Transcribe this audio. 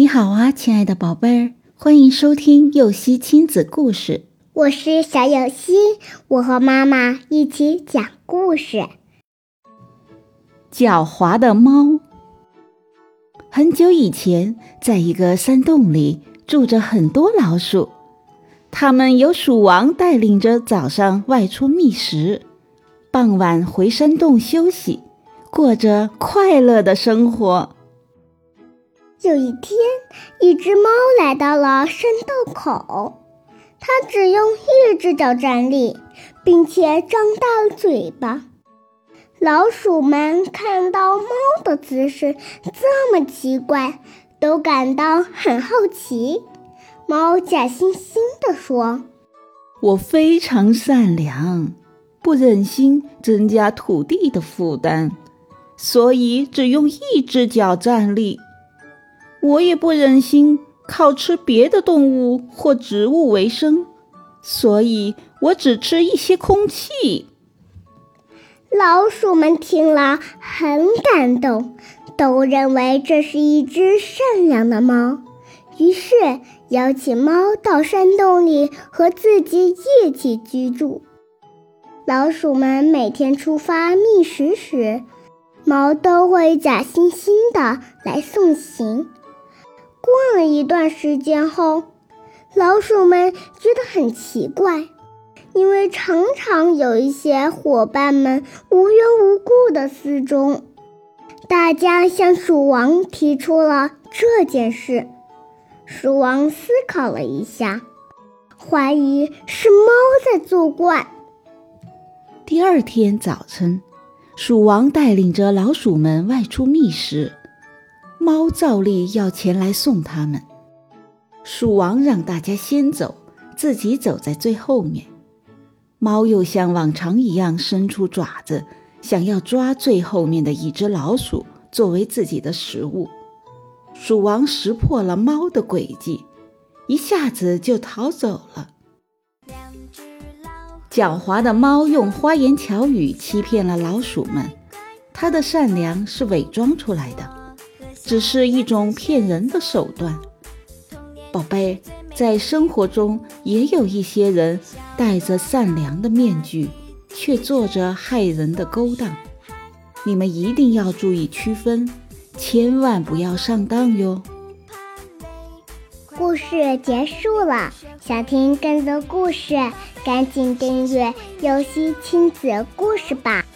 你好啊，亲爱的宝贝儿，欢迎收听幼熙亲子故事。我是小幼熙，我和妈妈一起讲故事。狡猾的猫。很久以前，在一个山洞里住着很多老鼠，它们由鼠王带领着，早上外出觅食，傍晚回山洞休息，过着快乐的生活。有一天，一只猫来到了山洞口，它只用一只脚站立，并且张大了嘴巴。老鼠们看到猫的姿势这么奇怪，都感到很好奇。猫假惺惺地说：“我非常善良，不忍心增加土地的负担，所以只用一只脚站立。我也不忍心靠吃别的动物或植物为生，所以我只吃一些空气。”老鼠们听了很感动，都认为这是一只善良的猫，于是邀请猫到山洞里和自己一起居住。老鼠们每天出发觅食时，猫都会假惺惺的来送行。过了一段时间后，老鼠们觉得很奇怪。因为常常有一些伙伴们无缘无故的失踪，大家向鼠王提出了这件事。鼠王思考了一下，怀疑是猫在作怪。第二天早晨，鼠王带领着老鼠们外出觅食，猫照例要前来送他们。鼠王让大家先走，自己走在最后面。猫又像往常一样伸出爪子，想要抓最后面的一只老鼠作为自己的食物。鼠王识破了猫的诡计，一下子就逃走了。狡猾的猫用花言巧语欺骗了老鼠们，它的善良是伪装出来的，只是一种骗人的手段。宝贝。在生活中，也有一些人戴着善良的面具，却做着害人的勾当。你们一定要注意区分，千万不要上当哟。故事结束了，想听更多故事，赶紧订阅“游戏亲子故事”吧。